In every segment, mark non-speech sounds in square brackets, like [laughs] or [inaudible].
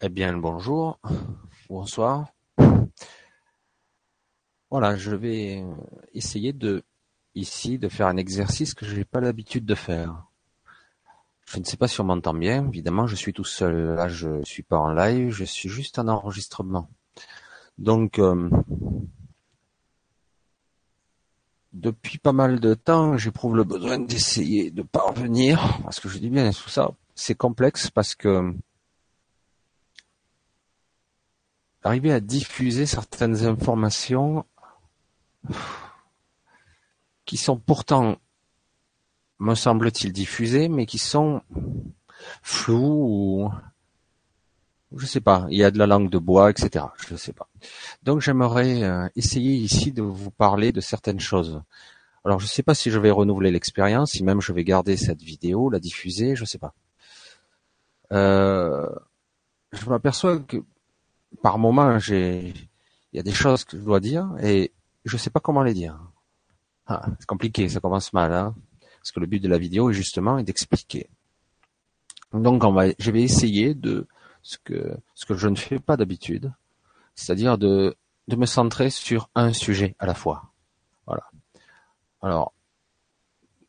Eh bien, bonjour, bonsoir. Voilà, je vais essayer de, ici, de faire un exercice que je n'ai pas l'habitude de faire. Je ne sais pas si on m'entend bien. Évidemment, je suis tout seul. Là, je suis pas en live, je suis juste en enregistrement. Donc, euh, depuis pas mal de temps, j'éprouve le besoin d'essayer de parvenir, parce que je dis bien tout ça, c'est complexe parce que arriver à diffuser certaines informations qui sont pourtant, me semble-t-il, diffusées, mais qui sont floues ou je sais pas, il y a de la langue de bois, etc. Je sais pas. Donc j'aimerais euh, essayer ici de vous parler de certaines choses. Alors je sais pas si je vais renouveler l'expérience, si même je vais garder cette vidéo, la diffuser, je sais pas. Euh, je m'aperçois que par moment, il y a des choses que je dois dire et je sais pas comment les dire. Ah, c'est compliqué, ça commence mal, hein, parce que le but de la vidéo est justement d'expliquer. Donc, on va, je vais essayer de ce que ce que je ne fais pas d'habitude, c'est-à-dire de de me centrer sur un sujet à la fois. Voilà. Alors,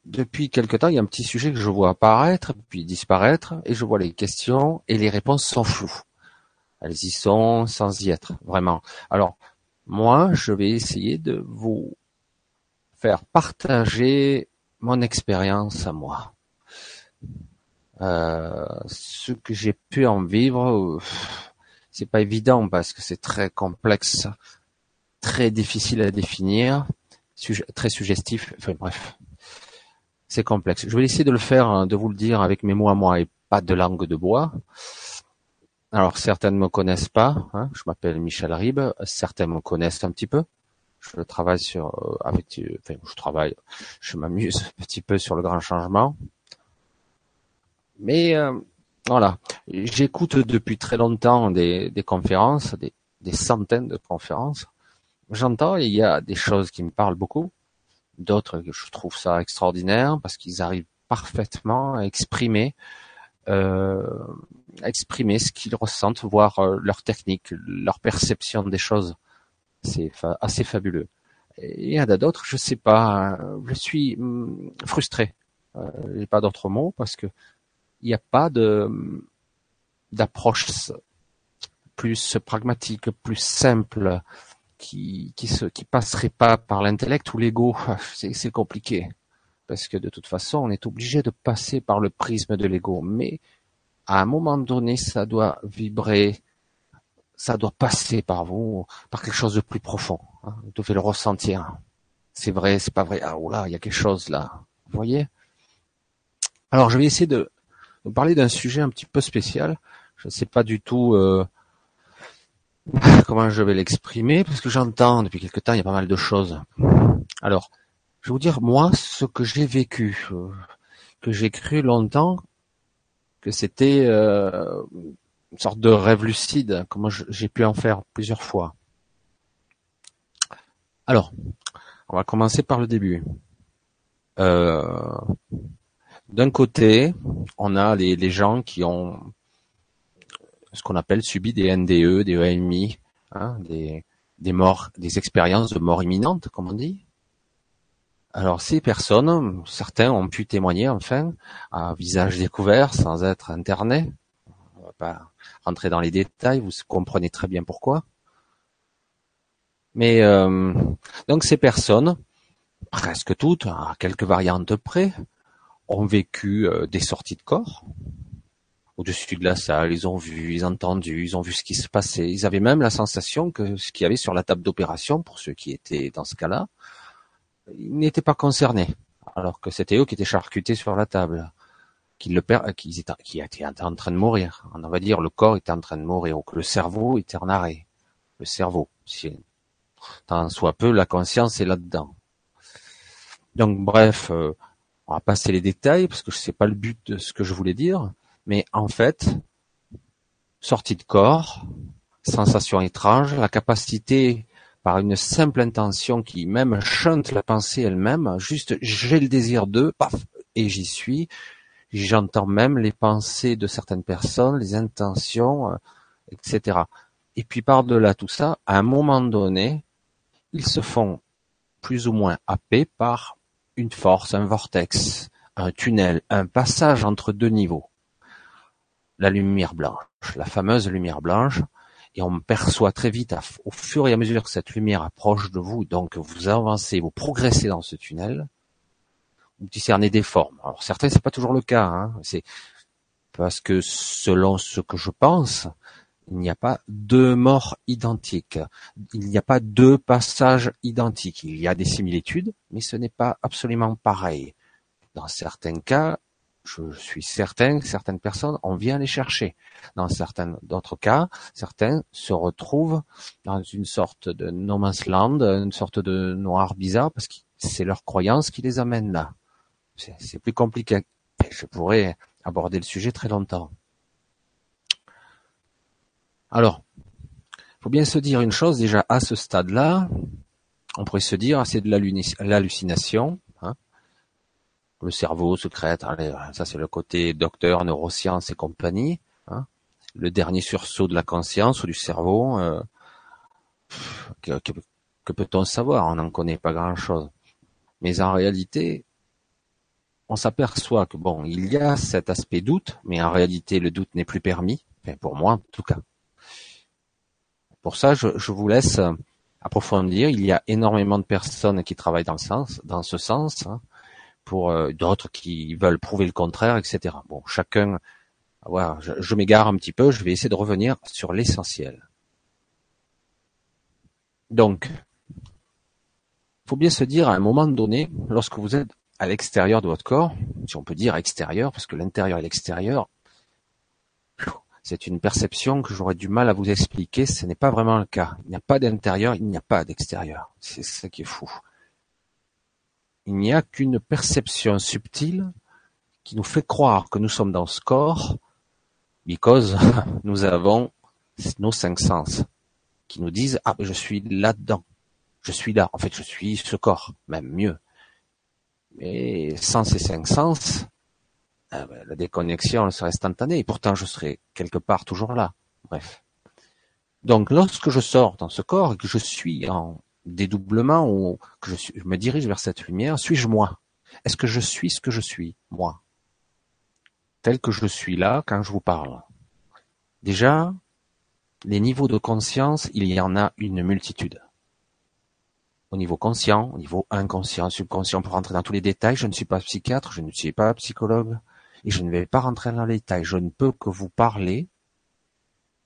depuis quelque temps, il y a un petit sujet que je vois apparaître, puis disparaître, et je vois les questions et les réponses sont floues. Elles y sont sans y être, vraiment. Alors, moi, je vais essayer de vous faire partager mon expérience à moi. Euh, ce que j'ai pu en vivre, c'est pas évident parce que c'est très complexe, très difficile à définir, très suggestif. Enfin bref, c'est complexe. Je vais essayer de le faire, de vous le dire avec mes mots à moi et pas de langue de bois. Alors certains ne me connaissent pas, hein, je m'appelle Michel Ribes, certains me connaissent un petit peu. Je travaille sur euh, avec enfin je travaille, je m'amuse [laughs] un petit peu sur le grand changement. Mais euh, voilà, j'écoute depuis très longtemps des, conférences, des, des centaines de conférences. J'entends, il y a des choses qui me parlent beaucoup, d'autres que je trouve ça extraordinaire parce qu'ils arrivent parfaitement à exprimer euh, exprimer ce qu'ils ressentent, voir euh, leur technique, leur perception des choses. C'est assez fabuleux. Et il y en a d'autres, je sais pas, je suis hum, frustré. Euh, J'ai pas d'autres mots parce que il n'y a pas de d'approche plus pragmatique, plus simple, qui qui se qui passerait pas par l'intellect ou l'ego. [laughs] C'est compliqué parce que de toute façon, on est obligé de passer par le prisme de l'ego. Mais à un moment donné, ça doit vibrer, ça doit passer par vous, par quelque chose de plus profond. Hein. Vous devez le ressentir. C'est vrai, c'est pas vrai. Ah là, il y a quelque chose là. Vous voyez? Alors, je vais essayer de vous parler d'un sujet un petit peu spécial. Je ne sais pas du tout euh, [laughs] comment je vais l'exprimer, parce que j'entends depuis quelque temps, il y a pas mal de choses. Alors, je vais vous dire moi ce que j'ai vécu, euh, que j'ai cru longtemps que c'était euh, une sorte de rêve lucide, comme j'ai pu en faire plusieurs fois. Alors, on va commencer par le début. Euh, d'un côté, on a les, gens qui ont ce qu'on appelle subi des NDE, des EMI, hein, des, des morts, des expériences de mort imminente, comme on dit. Alors ces personnes, certains ont pu témoigner enfin à visage découvert sans être internés. On va pas rentrer dans les détails, vous comprenez très bien pourquoi. Mais euh, donc ces personnes, presque toutes, à quelques variantes près, ont vécu euh, des sorties de corps au-dessus de la salle, ils ont vu, ils ont entendu, ils ont vu ce qui se passait. Ils avaient même la sensation que ce qu'il y avait sur la table d'opération, pour ceux qui étaient dans ce cas-là, ils n'étaient pas concernés, alors que c'était eux qui étaient charcutés sur la table, qui le qui étaient, en train de mourir. On va dire le corps était en train de mourir, ou que le cerveau était en arrêt. Le cerveau, si tant soit peu, la conscience est là-dedans. Donc bref, euh, on va passer les détails parce que sais pas le but de ce que je voulais dire, mais en fait, sortie de corps, sensation étrange, la capacité par une simple intention qui même chante la pensée elle-même, juste j'ai le désir de, paf, et j'y suis. J'entends même les pensées de certaines personnes, les intentions, euh, etc. Et puis par-delà tout ça, à un moment donné, ils se font plus ou moins happer par une force, un vortex, un tunnel, un passage entre deux niveaux. La lumière blanche, la fameuse lumière blanche, et on perçoit très vite, au fur et à mesure que cette lumière approche de vous, donc vous avancez, vous progressez dans ce tunnel, vous discernez des formes. Alors certains, c'est pas toujours le cas, hein. c'est parce que selon ce que je pense, il n'y a pas deux morts identiques. Il n'y a pas deux passages identiques. Il y a des similitudes, mais ce n'est pas absolument pareil. Dans certains cas, je suis certain que certaines personnes, on vient les chercher. Dans certains d'autres cas, certains se retrouvent dans une sorte de no man's land, une sorte de noir bizarre, parce que c'est leur croyance qui les amène là. C'est plus compliqué. Je pourrais aborder le sujet très longtemps. Alors, faut bien se dire une chose déjà à ce stade-là, on pourrait se dire c'est de l'hallucination. Le cerveau secrète, ça c'est le côté docteur, neurosciences et compagnie, hein. le dernier sursaut de la conscience ou du cerveau, euh, que, peut-on savoir? On n'en connaît pas grand-chose. Mais en réalité, on s'aperçoit que bon, il y a cet aspect doute, mais en réalité le doute n'est plus permis, pour moi en tout cas. Pour ça, je, vous laisse approfondir. Il y a énormément de personnes qui travaillent dans, le sens, dans ce sens, hein, pour euh, d'autres qui veulent prouver le contraire, etc. Bon, chacun, voilà, je, je m'égare un petit peu. Je vais essayer de revenir sur l'essentiel. Donc, faut bien se dire à un moment donné, lorsque vous êtes à l'extérieur de votre corps, si on peut dire extérieur, parce que l'intérieur et l'extérieur, c'est une perception que j'aurais du mal à vous expliquer, ce n'est pas vraiment le cas. Il n'y a pas d'intérieur, il n'y a pas d'extérieur. C'est ça qui est fou. Il n'y a qu'une perception subtile qui nous fait croire que nous sommes dans ce corps, because [laughs] nous avons nos cinq sens qui nous disent ah je suis là-dedans, je suis là. En fait, je suis ce corps, même mieux. Mais sans ces cinq sens, ah ben, la déconnexion serait instantanée, et pourtant je serais quelque part toujours là. Bref. Donc lorsque je sors dans ce corps et que je suis en dédoublement ou que je, me dirige vers cette lumière, suis-je moi? Est-ce que je suis ce que je suis, moi? Tel que je suis là quand je vous parle. Déjà, les niveaux de conscience, il y en a une multitude. Au niveau conscient, au niveau inconscient, subconscient, pour rentrer dans tous les détails, je ne suis pas psychiatre, je ne suis pas psychologue, et je ne vais pas rentrer dans les détails, je ne peux que vous parler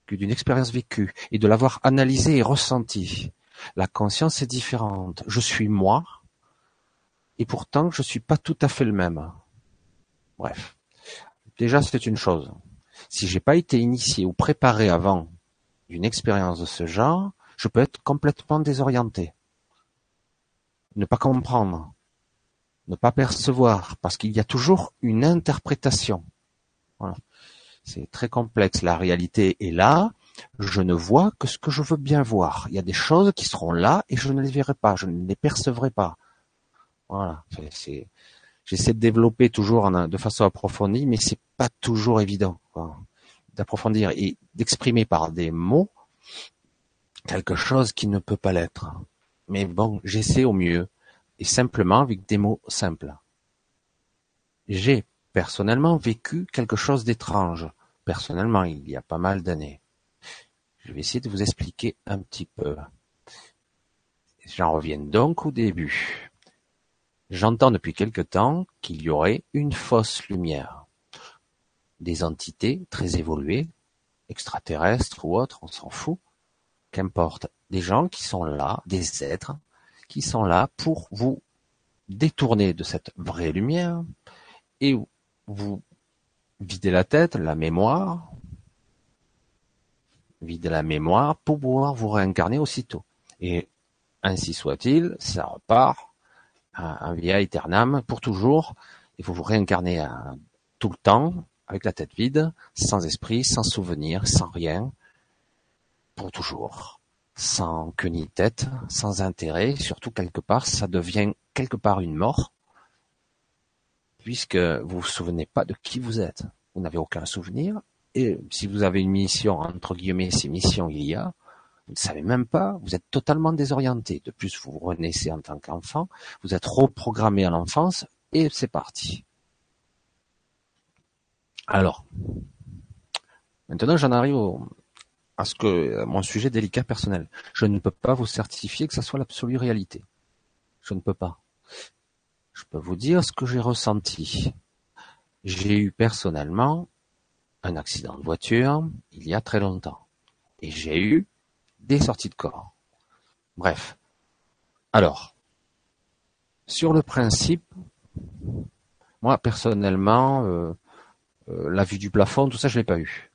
que d'une expérience vécue et de l'avoir analysée et ressentie. La conscience est différente. Je suis moi, et pourtant je suis pas tout à fait le même. Bref. Déjà, c'est une chose. Si j'ai pas été initié ou préparé avant d'une expérience de ce genre, je peux être complètement désorienté. Ne pas comprendre ne pas percevoir, parce qu'il y a toujours une interprétation. C'est très complexe. La réalité est là. Je ne vois que ce que je veux bien voir. Il y a des choses qui seront là et je ne les verrai pas, je ne les percevrai pas. Voilà. J'essaie de développer toujours de façon approfondie, mais c'est pas toujours évident d'approfondir et d'exprimer par des mots quelque chose qui ne peut pas l'être. Mais bon, j'essaie au mieux et simplement avec des mots simples. J'ai personnellement vécu quelque chose d'étrange, personnellement il y a pas mal d'années. Je vais essayer de vous expliquer un petit peu. J'en reviens donc au début. J'entends depuis quelque temps qu'il y aurait une fausse lumière. Des entités très évoluées, extraterrestres ou autres, on s'en fout, qu'importe. Des gens qui sont là, des êtres qui sont là pour vous détourner de cette vraie lumière et vous vider la tête, la mémoire, vider la mémoire pour pouvoir vous réincarner aussitôt. Et ainsi soit-il, ça repart un via aeternam pour toujours. Il faut vous réincarner tout le temps avec la tête vide, sans esprit, sans souvenir, sans rien, pour toujours sans queue ni tête, sans intérêt, surtout quelque part, ça devient quelque part une mort, puisque vous vous souvenez pas de qui vous êtes. Vous n'avez aucun souvenir, Et si vous avez une mission, entre guillemets, ces missions il y a, vous ne savez même pas, vous êtes totalement désorienté. De plus, vous renaissez en tant qu'enfant, vous êtes reprogrammé à l'enfance, et c'est parti. Alors, maintenant j'en arrive à ce que mon sujet délicat personnel. Je ne peux pas vous certifier que ça soit l'absolue réalité. Je ne peux pas. Je peux vous dire ce que j'ai ressenti. J'ai eu personnellement un accident de voiture il y a très longtemps. Et j'ai eu des sorties de corps. Bref. Alors, sur le principe, moi personnellement, euh, euh, la vue du plafond, tout ça, je l'ai pas eu.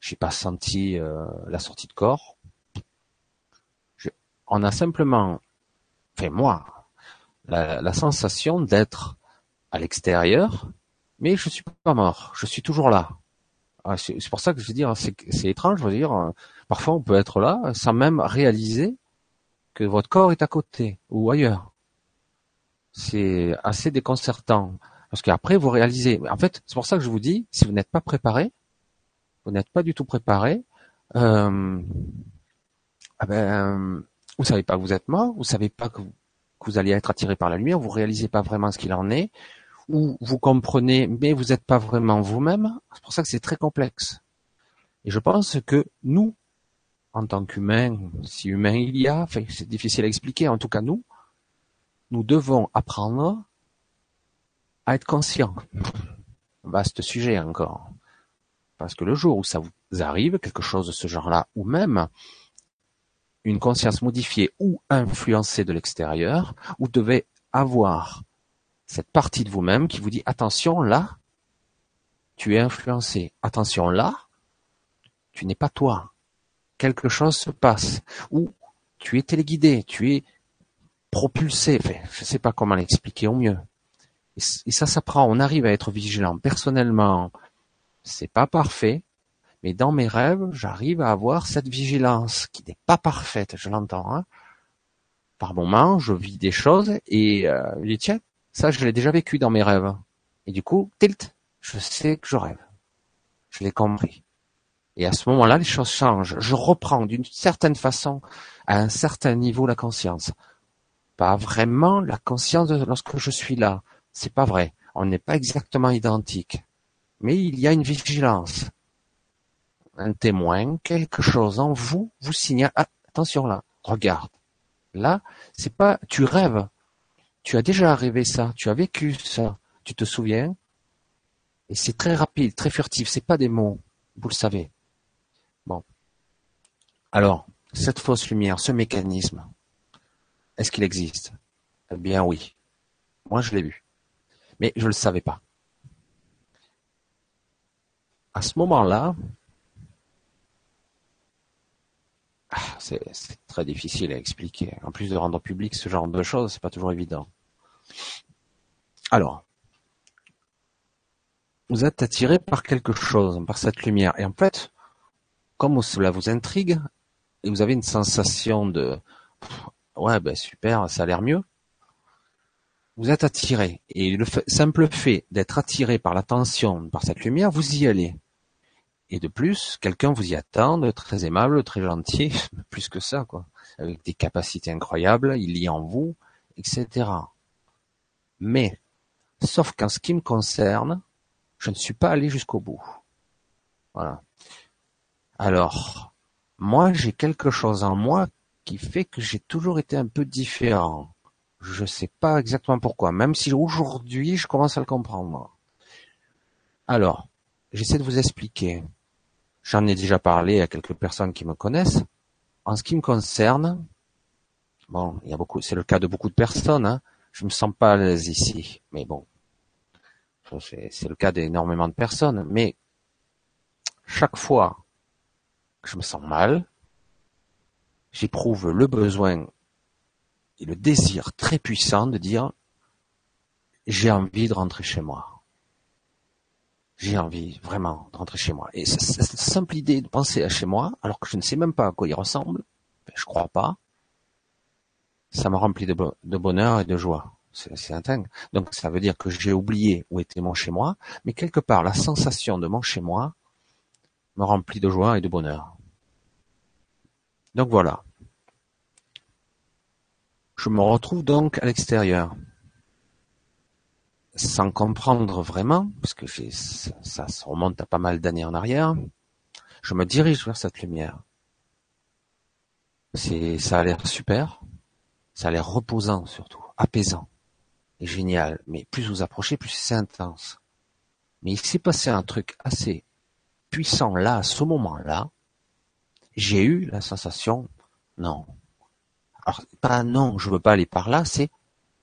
J'ai pas senti euh, la sortie de corps. on a simplement, fait moi, la, sensation d'être à l'extérieur, mais je suis pas mort. Je suis toujours là. Ah, c'est pour ça que je veux dire, c'est étrange. Je veux dire, parfois on peut être là sans même réaliser que votre corps est à côté ou ailleurs. C'est assez déconcertant. Parce qu'après, vous réalisez. En fait, c'est pour ça que je vous dis, si vous n'êtes pas préparé, vous n'êtes pas du tout préparé, euh, ah ben, vous savez pas que vous êtes mort, vous savez pas que vous, allez être attiré par la lumière, vous réalisez pas vraiment ce qu'il en est, ou vous comprenez, mais vous n'êtes pas vraiment vous-même. C'est pour ça que c'est très complexe. Et je pense que nous, en tant qu'humains, si humain il y a, enfin, c'est difficile à expliquer, en tout cas nous, nous devons apprendre à être conscient. Vaste sujet encore. Parce que le jour où ça vous arrive, quelque chose de ce genre-là, ou même une conscience modifiée ou influencée de l'extérieur, vous devez avoir cette partie de vous-même qui vous dit attention là, tu es influencé. Attention là, tu n'es pas toi. Quelque chose se passe. Ou tu es téléguidé, tu es propulsé. je ne sais pas comment l'expliquer au mieux. Et ça s'apprend, on arrive à être vigilant. Personnellement, c'est pas parfait, mais dans mes rêves, j'arrive à avoir cette vigilance qui n'est pas parfaite, je l'entends. Hein. Par moments, je vis des choses et euh, je dis tiens, ça je l'ai déjà vécu dans mes rêves. Et du coup, tilt, je sais que je rêve. Je l'ai compris. Et à ce moment-là, les choses changent. Je reprends d'une certaine façon, à un certain niveau, la conscience. Pas vraiment la conscience lorsque je suis là, c'est pas vrai, on n'est pas exactement identiques. Mais il y a une vigilance. Un témoin, quelque chose en vous, vous signale, ah, attention là, regarde. Là, c'est pas, tu rêves. Tu as déjà rêvé ça, tu as vécu ça, tu te souviens? Et c'est très rapide, très furtif, c'est pas des mots, vous le savez. Bon. Alors, cette fausse lumière, ce mécanisme, est-ce qu'il existe? Eh bien oui. Moi, je l'ai vu mais je ne le savais pas. À ce moment-là, ah, c'est très difficile à expliquer. En plus de rendre public ce genre de choses, c'est pas toujours évident. Alors, vous êtes attiré par quelque chose, par cette lumière. Et en fait, comme cela vous intrigue, et vous avez une sensation de ouais ben super, ça a l'air mieux, vous êtes attiré. Et le simple fait d'être attiré par l'attention, par cette lumière, vous y allez. Et de plus, quelqu'un vous y attend, de très aimable, très gentil, [laughs] plus que ça, quoi. Avec des capacités incroyables, il y en vous, etc. Mais, sauf qu'en ce qui me concerne, je ne suis pas allé jusqu'au bout. Voilà. Alors, moi, j'ai quelque chose en moi qui fait que j'ai toujours été un peu différent. Je sais pas exactement pourquoi, même si aujourd'hui je commence à le comprendre. Alors, j'essaie de vous expliquer. J'en ai déjà parlé à quelques personnes qui me connaissent. En ce qui me concerne, bon, il y a beaucoup, c'est le cas de beaucoup de personnes. Hein. Je me sens pas à l'aise ici, mais bon, c'est le cas d'énormément de personnes. Mais chaque fois que je me sens mal, j'éprouve le besoin et le désir très puissant de dire j'ai envie de rentrer chez moi. J'ai envie vraiment de rentrer chez moi. Et cette simple idée de penser à chez moi, alors que je ne sais même pas à quoi il ressemble, ben, je crois pas, ça me remplit de, bonheur et de joie. C'est intense. Donc ça veut dire que j'ai oublié où était mon chez moi, mais quelque part la sensation de mon chez moi me remplit de joie et de bonheur. Donc voilà. Je me retrouve donc à l'extérieur, sans comprendre vraiment, parce que ça, ça remonte à pas mal d'années en arrière. Je me dirige vers cette lumière. C'est, ça a l'air super, ça a l'air reposant surtout, apaisant génial. Mais plus vous approchez, plus c'est intense. Mais il s'est passé un truc assez puissant là, à ce moment-là. J'ai eu la sensation, non. Alors, pas non, je veux pas aller par là, c'est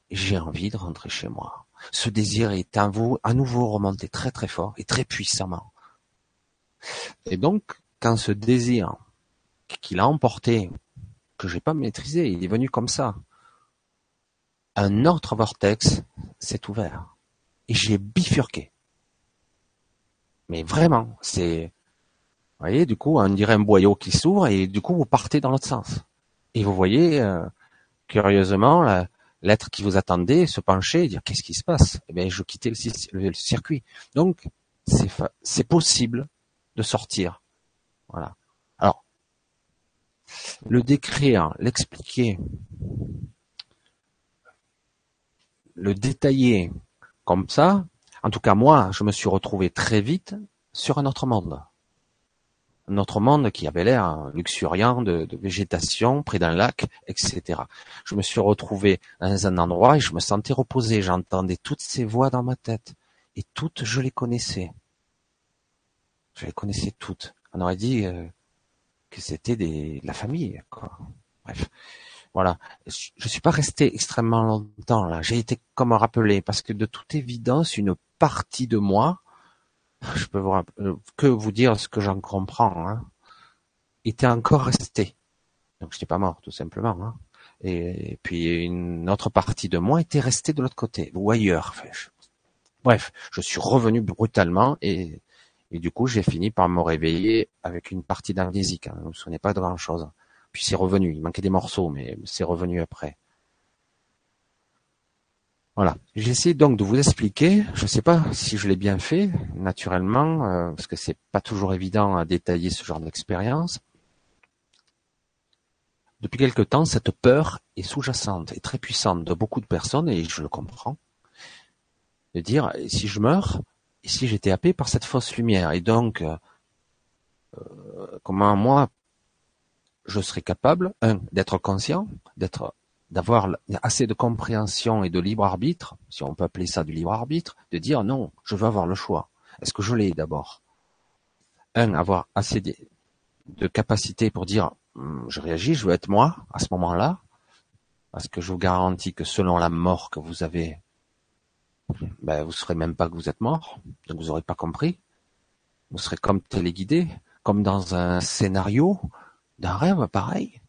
j'ai envie de rentrer chez moi. Ce désir est à, vous, à nouveau remonté très très fort et très puissamment. Et donc, quand ce désir qu'il a emporté, que j'ai pas maîtrisé, il est venu comme ça, un autre vortex s'est ouvert. Et j'ai bifurqué. Mais vraiment, c'est, vous voyez, du coup, on dirait un boyau qui s'ouvre et du coup, vous partez dans l'autre sens. Et vous voyez, euh, curieusement, l'être qui vous attendait se pencher et dire qu'est-ce qui se passe? Eh bien, je quittais le, circuit. Donc, c'est possible de sortir. Voilà. Alors, le décrire, l'expliquer, le détailler comme ça, en tout cas moi, je me suis retrouvé très vite sur un autre monde. Un autre monde qui avait l'air luxuriant de, végétation près d'un lac, etc. Je me suis retrouvé dans un endroit et je me sentais reposé. J'entendais toutes ces voix dans ma tête. Et toutes, je les connaissais. Je les connaissais toutes. On aurait dit euh, que c'était de la famille. Quoi. Bref. Voilà. Je suis pas resté extrêmement longtemps là. J'ai été comme rappelé parce que de toute évidence, une partie de moi, je peux vous euh, que vous dire ce que j'en comprends, hein, était encore resté. Donc je n'étais pas mort tout simplement. Hein. Et, puis une autre partie de moi était restée de l'autre côté ou ailleurs. Bref, je suis revenu brutalement et, du coup j'ai fini par me réveiller avec une partie d'amnésique. Hein. Je ne me souvenais pas de grand chose. Puis c'est revenu. Il manquait des morceaux, mais c'est revenu après. Voilà. J'essaie donc de vous expliquer. Je ne sais pas si je l'ai bien fait, naturellement, euh, parce que c'est pas toujours évident à détailler ce genre d'expérience. Depuis quelque temps, cette peur est sous-jacente et très puissante de beaucoup de personnes, et je le comprends, de dire si je meurs, et si j'étais happé par cette fausse lumière, et donc euh, euh, comment moi je serais capable, un, d'être conscient, d'être, d'avoir assez de compréhension et de libre arbitre, si on peut appeler ça du libre arbitre, de dire non, je veux avoir le choix. Est-ce que je l'ai d'abord? Un, avoir assez de, capacité pour dire hum, je réagis, je veux être moi à ce moment-là, parce que je vous garantis que selon la mort que vous avez, ben, vous ne saurez même pas que vous êtes mort, donc vous n'aurez pas compris. Vous serez comme téléguidé, comme dans un scénario d'un rêve pareil.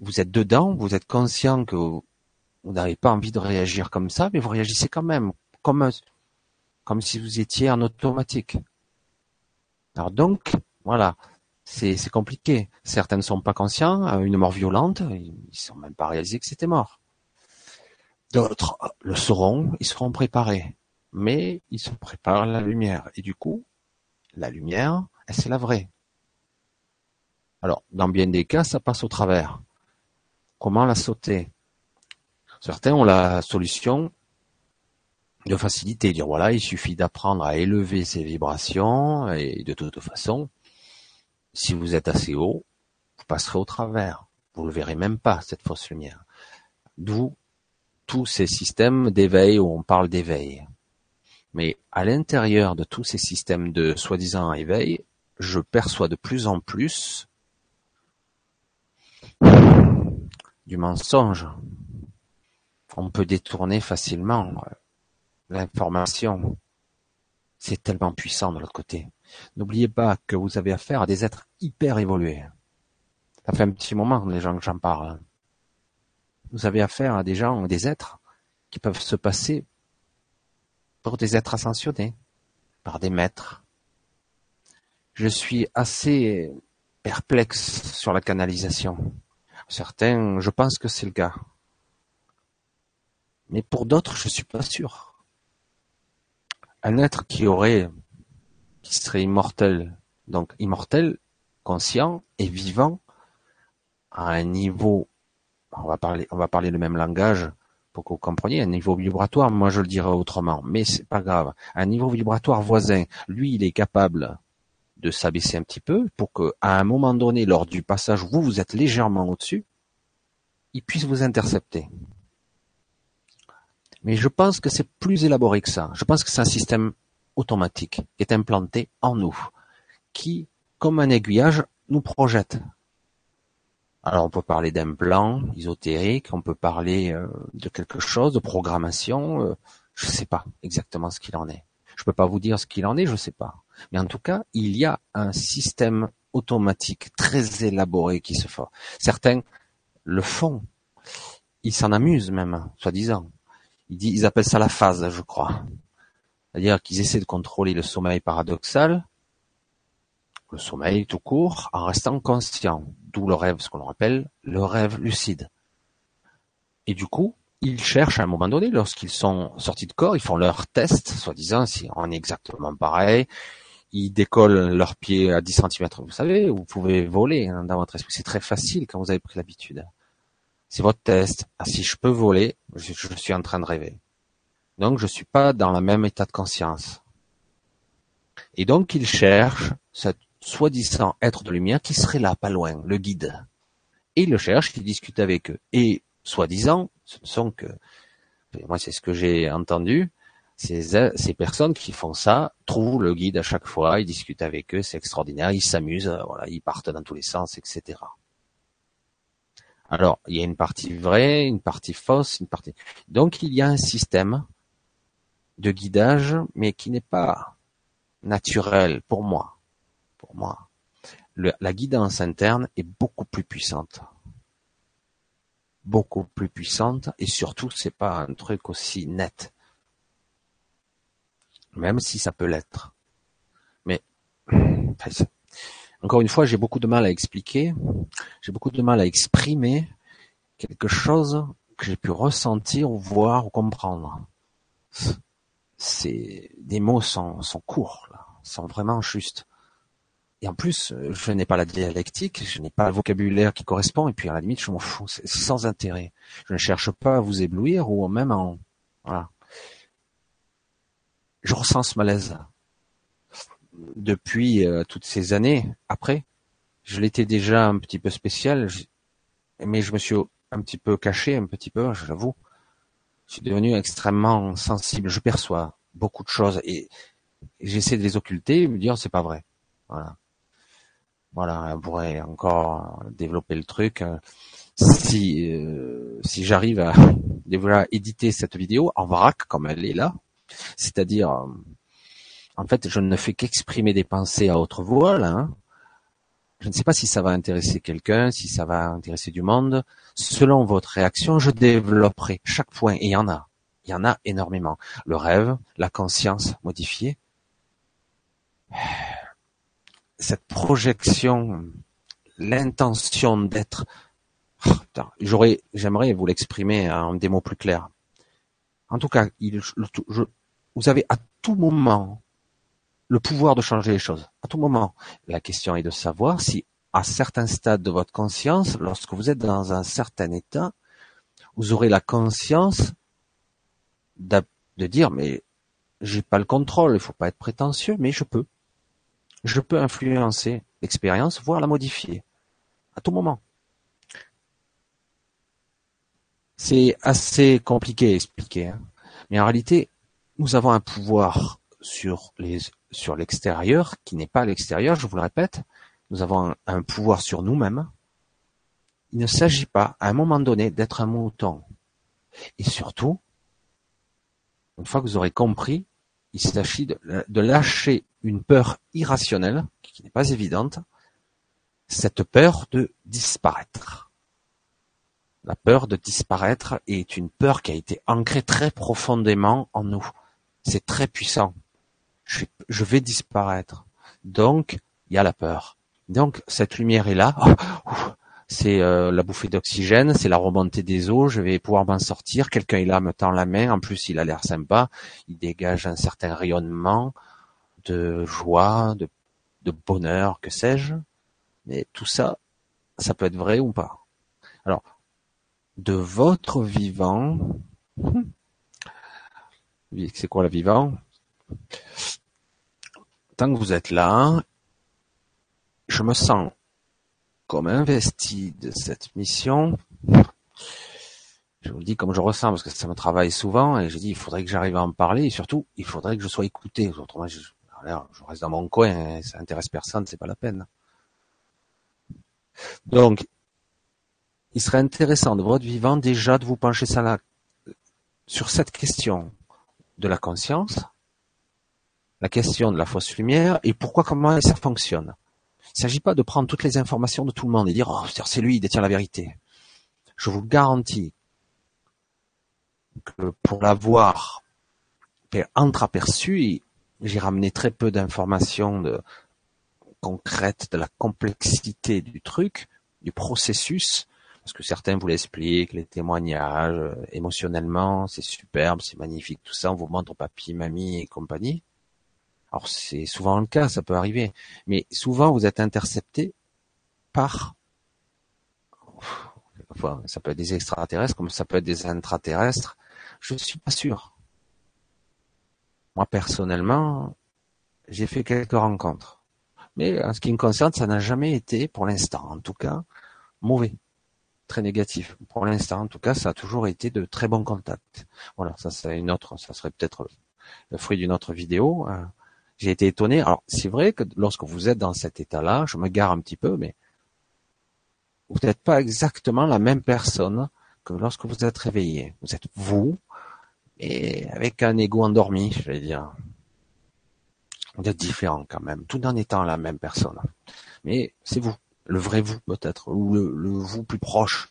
Vous êtes dedans, vous êtes conscient que vous, n'avez pas envie de réagir comme ça, mais vous réagissez quand même, comme, comme si vous étiez en automatique. Alors donc, voilà, c'est, compliqué. Certains ne sont pas conscients, à une mort violente, ils ne sont même pas réalisés que c'était mort. D'autres le sauront, ils seront préparés. Mais ils se préparent à la lumière. Et du coup, la lumière, c'est la vraie? Alors, dans bien des cas, ça passe au travers. Comment la sauter? Certains ont la solution de facilité, dire voilà, il suffit d'apprendre à élever ses vibrations et de toute façon, si vous êtes assez haut, vous passerez au travers. Vous ne le verrez même pas, cette fausse lumière. D'où tous ces systèmes d'éveil où on parle d'éveil. Mais à l'intérieur de tous ces systèmes de soi-disant éveil, je perçois de plus en plus du mensonge. On peut détourner facilement euh, l'information. C'est tellement puissant de l'autre côté. N'oubliez pas que vous avez affaire à des êtres hyper évolués. Ça fait un petit moment, les gens que j'en parle. Vous avez affaire à des gens, des êtres qui peuvent se passer pour des êtres ascensionnés, par des maîtres. Je suis assez perplexe sur la canalisation. Certains, je pense que c'est le cas. Mais pour d'autres, je suis pas sûr. Un être qui aurait, qui serait immortel, donc immortel, conscient et vivant à un niveau, on va parler, on va parler le même langage pour que vous compreniez, un niveau vibratoire, moi je le dirais autrement, mais c'est pas grave. Un niveau vibratoire voisin, lui, il est capable s'abaisser un petit peu pour que, à un moment donné, lors du passage vous, vous êtes légèrement au-dessus, il puisse vous intercepter. Mais je pense que c'est plus élaboré que ça. Je pense que c'est un système automatique qui est implanté en nous, qui, comme un aiguillage, nous projette. Alors on peut parler d'un plan ésotérique, on peut parler euh, de quelque chose, de programmation, euh, je ne sais pas exactement ce qu'il en est. Je peux pas vous dire ce qu'il en est, je ne sais pas. Mais en tout cas, il y a un système automatique très élaboré qui se fait. Certains le font. Ils s'en amusent même, soi-disant. Ils, ils appellent ça la phase, je crois. C'est-à-dire qu'ils essaient de contrôler le sommeil paradoxal, le sommeil tout court, en restant conscient. D'où le rêve, ce qu'on appelle le rêve lucide. Et du coup, ils cherchent à un moment donné, lorsqu'ils sont sortis de corps, ils font leur test, soi-disant si on est exactement pareil. Ils décollent leurs pieds à 10 cm. Vous savez, vous pouvez voler hein, dans votre esprit. C'est très facile quand vous avez pris l'habitude. C'est votre test. Ah, si je peux voler, je, suis en train de rêver. Donc, je suis pas dans le même état de conscience. Et donc, ils cherchent cette soi-disant être de lumière qui serait là, pas loin, le guide. Et ils le cherchent, ils discutent avec eux. Et soi-disant, ce ne sont que, moi c'est ce que j'ai entendu, ces, ces personnes qui font ça trouvent le guide à chaque fois, ils discutent avec eux, c'est extraordinaire, ils s'amusent, voilà, ils partent dans tous les sens, etc. Alors, il y a une partie vraie, une partie fausse, une partie. Donc, il y a un système de guidage, mais qui n'est pas naturel pour moi. Pour moi, la guidance interne est beaucoup plus puissante beaucoup plus puissante et surtout c'est pas un truc aussi net. Même si ça peut l'être. Mais encore une fois, j'ai beaucoup de mal à expliquer, j'ai beaucoup de mal à exprimer quelque chose que j'ai pu ressentir ou voir ou comprendre. C'est des mots sont, sont courts, là, sont vraiment justes. Et en plus, euh, je n'ai pas la dialectique, je n'ai pas le vocabulaire qui correspond, et puis à la limite, je m'en fous, c'est sans intérêt. Je ne cherche pas à vous éblouir ou même en... Voilà. Je ressens ce malaise. Depuis euh, toutes ces années, après, je l'étais déjà un petit peu spécial, mais je me suis un petit peu caché, un petit peu, j'avoue. Je suis devenu extrêmement sensible, je perçois beaucoup de choses, et, j'essaie de les occulter et me dire c'est pas vrai. Voilà. Voilà, on pourrait encore développer le truc. Si euh, si j'arrive à [laughs] déjà éditer cette vidéo en vrac comme elle est là, c'est-à-dire euh, en fait je ne fais qu'exprimer des pensées à haute voix là. Hein. Je ne sais pas si ça va intéresser quelqu'un, si ça va intéresser du monde. Selon votre réaction, je développerai chaque point. Et il y en a. Il y en a énormément. Le rêve, la conscience modifiée cette projection, l'intention d'être, oh, j'aurais, j'aimerais vous l'exprimer en des mots plus clairs. En tout cas, il, je, vous avez à tout moment le pouvoir de changer les choses. À tout moment. La question est de savoir si, à certains stades de votre conscience, lorsque vous êtes dans un certain état, vous aurez la conscience de, de dire, mais j'ai pas le contrôle, il faut pas être prétentieux, mais je peux je peux influencer l'expérience, voire la modifier, à tout moment. C'est assez compliqué à expliquer, hein. mais en réalité, nous avons un pouvoir sur les sur l'extérieur qui n'est pas l'extérieur, je vous le répète. Nous avons un, un pouvoir sur nous-mêmes. Il ne s'agit pas, à un moment donné, d'être un mouton. Et surtout, une fois que vous aurez compris, il s'agit de, lâcher une peur irrationnelle, qui n'est pas évidente, cette peur de disparaître. La peur de disparaître est une peur qui a été ancrée très profondément en nous. C'est très puissant. Je, vais disparaître. Donc, il y a la peur. Donc, cette lumière est là. [laughs] c'est euh, la bouffée d'oxygène, c'est la remontée des eaux, je vais pouvoir m'en sortir. Quelqu'un est là, me tend la main. En plus, il a l'air sympa. Il dégage un certain rayonnement de joie, de, de bonheur, que sais-je. Mais tout ça, ça peut être vrai ou pas? Alors, de votre vivant, [laughs] c'est quoi le vivant? Tant que vous êtes là, je me sens comme investi de cette mission. Je vous le dis comme je ressens parce que ça me travaille souvent et j'ai dit il faudrait que j'arrive à en parler et surtout il faudrait que je sois écouté. Autrement je, reste dans mon coin et ça intéresse personne, c'est pas la peine. Donc il serait intéressant de votre vivant déjà de vous pencher ça sur cette question de la conscience, la question de la fausse lumière et pourquoi, comment ça fonctionne. Il ne s'agit pas de prendre toutes les informations de tout le monde et dire oh, c'est lui, il détient la vérité. Je vous garantis que pour l'avoir entreaperçu, j'ai ramené très peu d'informations concrètes de la complexité du truc, du processus, parce que certains vous l'expliquent, les témoignages, euh, émotionnellement, c'est superbe, c'est magnifique, tout ça, on vous montre papy, mamie et compagnie. Alors c'est souvent le cas, ça peut arriver, mais souvent vous êtes intercepté par, enfin, ça peut être des extraterrestres comme ça peut être des intraterrestres, je ne suis pas sûr. Moi personnellement, j'ai fait quelques rencontres, mais en ce qui me concerne, ça n'a jamais été, pour l'instant en tout cas, mauvais très négatif. Pour l'instant, en tout cas, ça a toujours été de très bons contacts. Voilà, ça c'est une autre, ça serait peut-être le fruit d'une autre vidéo. J'ai été étonné. Alors, c'est vrai que lorsque vous êtes dans cet état-là, je me gare un petit peu, mais vous n'êtes pas exactement la même personne que lorsque vous êtes réveillé. Vous êtes vous, et avec un ego endormi, je vais dire. Vous êtes différent quand même, tout en étant la même personne. Mais c'est vous le vrai vous peut-être, ou le, vous plus proche.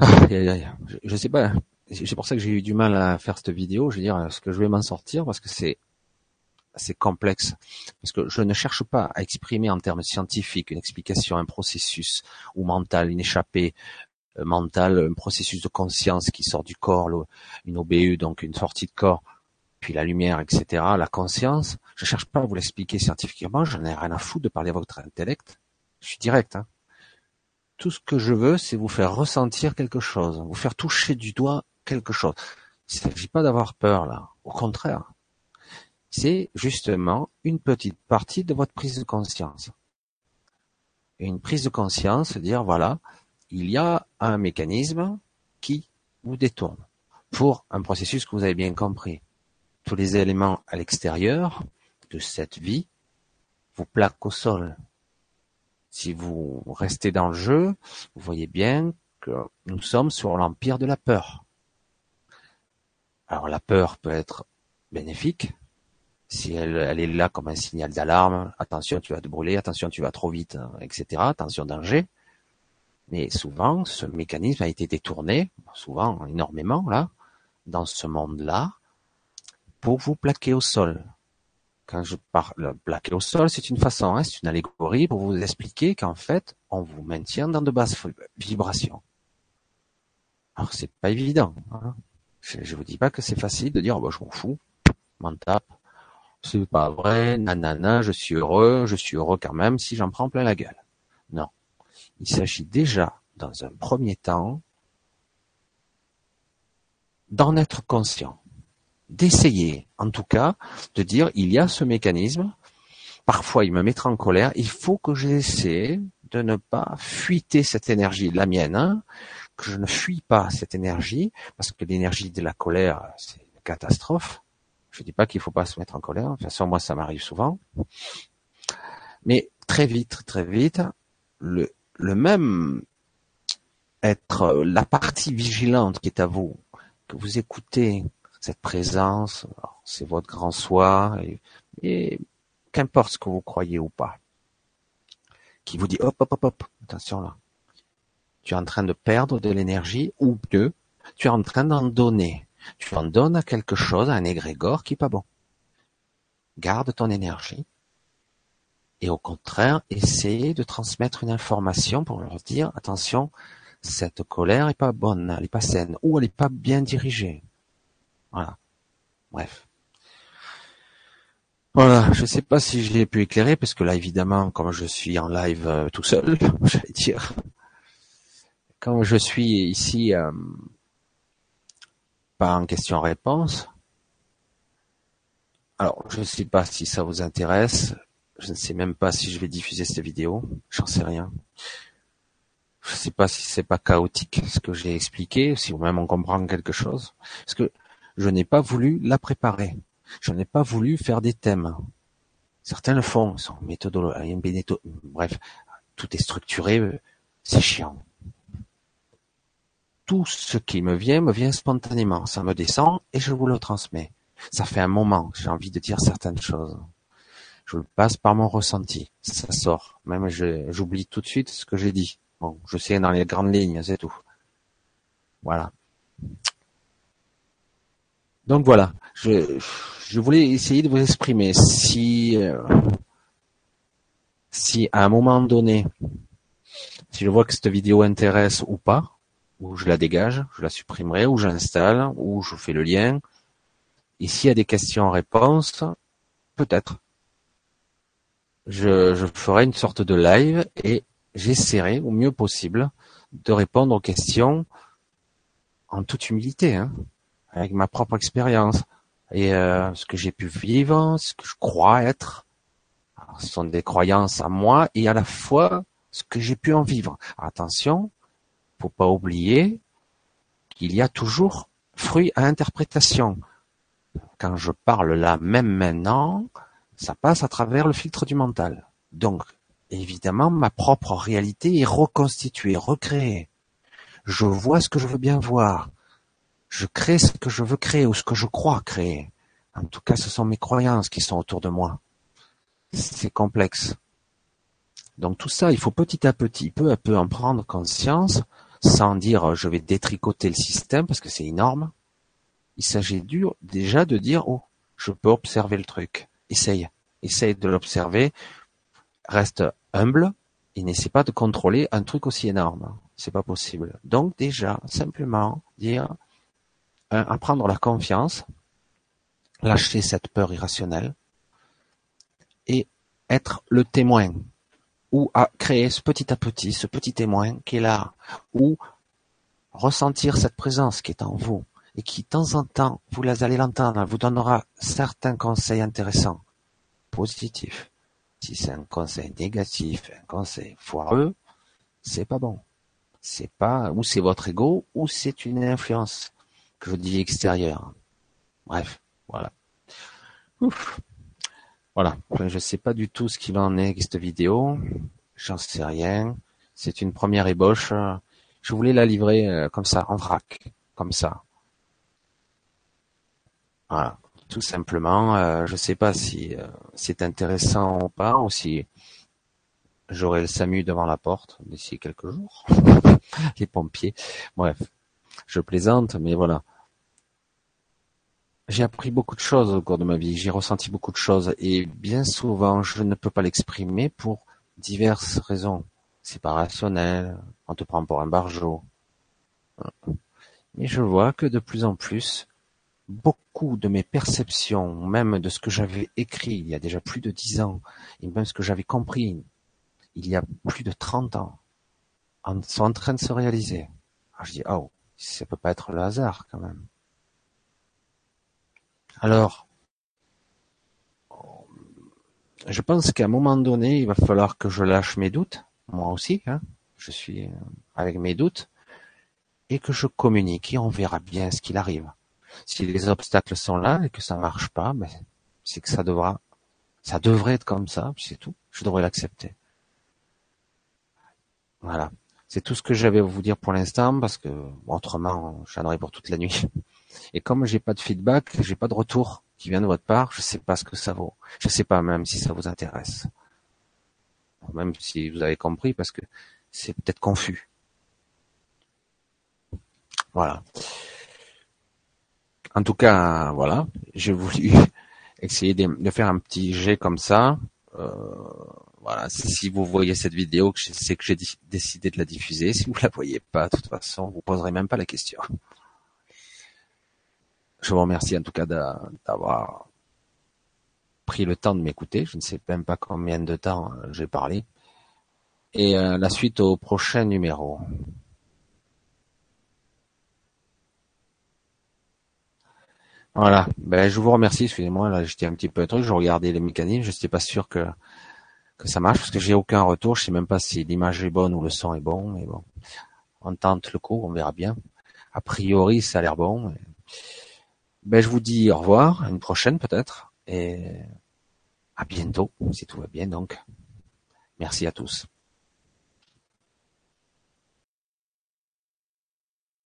Je, je sais pas. C'est pour ça que j'ai eu du mal à faire cette vidéo. Je veux dire, ce que je vais m'en sortir? Parce que c'est c'est complexe parce que je ne cherche pas à exprimer en termes scientifiques une explication, un processus ou mental, une échappée euh, mentale, un processus de conscience qui sort du corps, une OBU, donc une sortie de corps, puis la lumière, etc., la conscience. Je cherche pas à vous l'expliquer scientifiquement, je n'ai rien à foutre de parler à votre intellect. Je suis direct. Hein. Tout ce que je veux, c'est vous faire ressentir quelque chose, vous faire toucher du doigt quelque chose. Il ne s'agit pas d'avoir peur là, au contraire. C'est justement une petite partie de votre prise de conscience. Une prise de conscience, dire voilà, il y a un mécanisme qui vous détourne pour un processus que vous avez bien compris tous les éléments à l'extérieur de cette vie vous plaquent au sol. Si vous restez dans le jeu, vous voyez bien que nous sommes sur l'empire de la peur. Alors la peur peut être bénéfique, si elle, est là comme un signal d'alarme, attention tu vas te brûler, attention tu vas trop vite, etc., attention danger. Mais souvent, ce mécanisme a été détourné, souvent énormément là, dans ce monde-là, pour vous plaquer au sol. Quand je parle plaquer au sol, c'est une façon, hein, c'est une allégorie pour vous expliquer qu'en fait, on vous maintient dans de basses vibrations. Alors c'est pas évident. Hein. Je, vous dis pas que c'est facile de dire, oh, bah, je m'en fous, m'en tape, c'est pas vrai, nanana, je suis heureux, je suis heureux quand même si j'en prends plein la gueule. Non. Il s'agit déjà, dans un premier temps, d'en être conscient d'essayer, en tout cas, de dire il y a ce mécanisme. Parfois, il me mettra en colère. Il faut que j'essaie de ne pas fuiter cette énergie, la mienne, hein, que je ne fuis pas cette énergie, parce que l'énergie de la colère, c'est une catastrophe. Je dis pas qu'il faut pas se mettre en colère. De toute façon, moi, ça m'arrive souvent. Mais très vite, très vite, le, le même être la partie vigilante qui est à vous, que vous écoutez, cette présence, c'est votre grand soi, et, qu'importe ce que vous croyez ou pas, qui vous dit hop, hop, hop, hop, attention là, tu es en train de perdre de l'énergie, ou mieux, tu es en train d'en donner. Tu en donnes à quelque chose, à un égrégore qui est pas bon. Garde ton énergie. Et au contraire, essaye de transmettre une information pour leur dire, attention, cette colère est pas bonne, elle est pas saine, ou elle est pas bien dirigée. Voilà. Bref. Voilà, je sais pas si j'ai pu éclairer, parce que là, évidemment, comme je suis en live euh, tout seul, [laughs] j'allais dire, comme je suis ici, euh, pas en question-réponse, alors je ne sais pas si ça vous intéresse, je ne sais même pas si je vais diffuser cette vidéo, j'en sais rien. Je ne sais pas si c'est pas chaotique ce que j'ai expliqué, si vous-même on comprend quelque chose, parce que je n'ai pas voulu la préparer. Je n'ai pas voulu faire des thèmes. Certains le font, ils sont méthodologiques, bref, tout est structuré, c'est chiant. Tout ce qui me vient me vient spontanément, ça me descend et je vous le transmets. Ça fait un moment que j'ai envie de dire certaines choses. Je le passe par mon ressenti, ça sort. Même j'oublie tout de suite ce que j'ai dit. Bon, je sais dans les grandes lignes, c'est tout. Voilà. Donc voilà, je, voulais essayer de vous exprimer. Si, euh, si à un moment donné, si je vois que cette vidéo intéresse ou pas, ou je la dégage, je la supprimerai, ou j'installe, ou je fais le lien. Et s'il y a des questions-réponses, peut-être. Je, je ferai une sorte de live et j'essaierai au mieux possible de répondre aux questions en toute humilité, hein, avec ma propre expérience et euh, ce que j'ai pu vivre, ce que je crois être. ce sont des croyances à moi et à la fois ce que j'ai pu en vivre. Attention, faut pas oublier qu'il y a toujours fruit à interprétation. Quand je parle là, même maintenant, ça passe à travers le filtre du mental. Donc, évidemment, ma propre réalité est reconstituée, recréée. Je vois ce que je veux bien voir je crée ce que je veux créer ou ce que je crois créer. En tout cas, ce sont mes croyances qui sont autour de moi. C'est complexe. Donc tout ça, il faut petit à petit, peu à peu en prendre conscience, sans dire je vais détricoter le système parce que c'est énorme. Il s'agit déjà de dire oh, je peux observer le truc. Essaye, essaye de l'observer. Reste humble et n'essaie pas de contrôler un truc aussi énorme. C'est pas possible. Donc déjà, simplement dire apprendre la confiance, lâcher cette peur irrationnelle et être le témoin ou à créer ce petit à petit, ce petit témoin qui est là, ou ressentir cette présence qui est en vous et qui de temps en temps, vous allez l'entendre, vous donnera certains conseils intéressants, positifs. Si c'est un conseil négatif, un conseil foireux, c'est pas bon. C'est pas, ou c'est votre ego, ou c'est une influence que je dis extérieur. Bref, voilà. Ouf. Voilà. Je sais pas du tout ce qu'il en est avec cette vidéo. J'en sais rien. C'est une première ébauche. Je voulais la livrer euh, comme ça, en vrac, comme ça. Voilà. Tout simplement. Euh, je sais pas si euh, c'est intéressant ou pas, ou si j'aurai le SAMU devant la porte d'ici quelques jours. [laughs] Les pompiers. Bref. Je plaisante, mais voilà j'ai appris beaucoup de choses au cours de ma vie, j'ai ressenti beaucoup de choses et bien souvent je ne peux pas l'exprimer pour diverses raisons. C'est pas rationnel, on te prend pour un barjot. Mais je vois que de plus en plus, beaucoup de mes perceptions, même de ce que j'avais écrit il y a déjà plus de dix ans, et même ce que j'avais compris il y a plus de trente ans, sont en train de se réaliser. Alors je dis, oh, ça peut pas être le hasard quand même. Alors, je pense qu'à un moment donné, il va falloir que je lâche mes doutes, moi aussi, hein, je suis avec mes doutes, et que je communique et on verra bien ce qu'il arrive. Si les obstacles sont là et que ça marche pas, ben, c'est que ça devra, ça devrait être comme ça, c'est tout. Je devrais l'accepter. Voilà. C'est tout ce que j'avais à vous dire pour l'instant parce que autrement j'en aurais pour toute la nuit. [laughs] Et comme j'ai pas de feedback, j'ai pas de retour qui vient de votre part, je sais pas ce que ça vaut. Je sais pas même si ça vous intéresse. Même si vous avez compris, parce que c'est peut-être confus. Voilà. En tout cas, voilà, j'ai voulu [laughs] essayer de, faire un petit jet comme ça. Euh, voilà, si vous voyez cette vidéo, c'est que j'ai décidé de la diffuser. Si vous la voyez pas, de toute façon, vous poserez même pas la question je vous remercie en tout cas d'avoir pris le temps de m'écouter. Je ne sais même pas combien de temps j'ai parlé. Et euh, la suite au prochain numéro. Voilà. Ben, je vous remercie. Excusez-moi, là, j'étais un petit peu truc. Je regardais les mécanismes. Je n'étais pas sûr que que ça marche parce que j'ai aucun retour. Je sais même pas si l'image est bonne ou le son est bon. Mais bon, on tente le coup. On verra bien. A priori, ça a l'air bon. Ben, je vous dis au revoir. À une prochaine peut-être. Et à bientôt, si tout va bien donc. Merci à tous.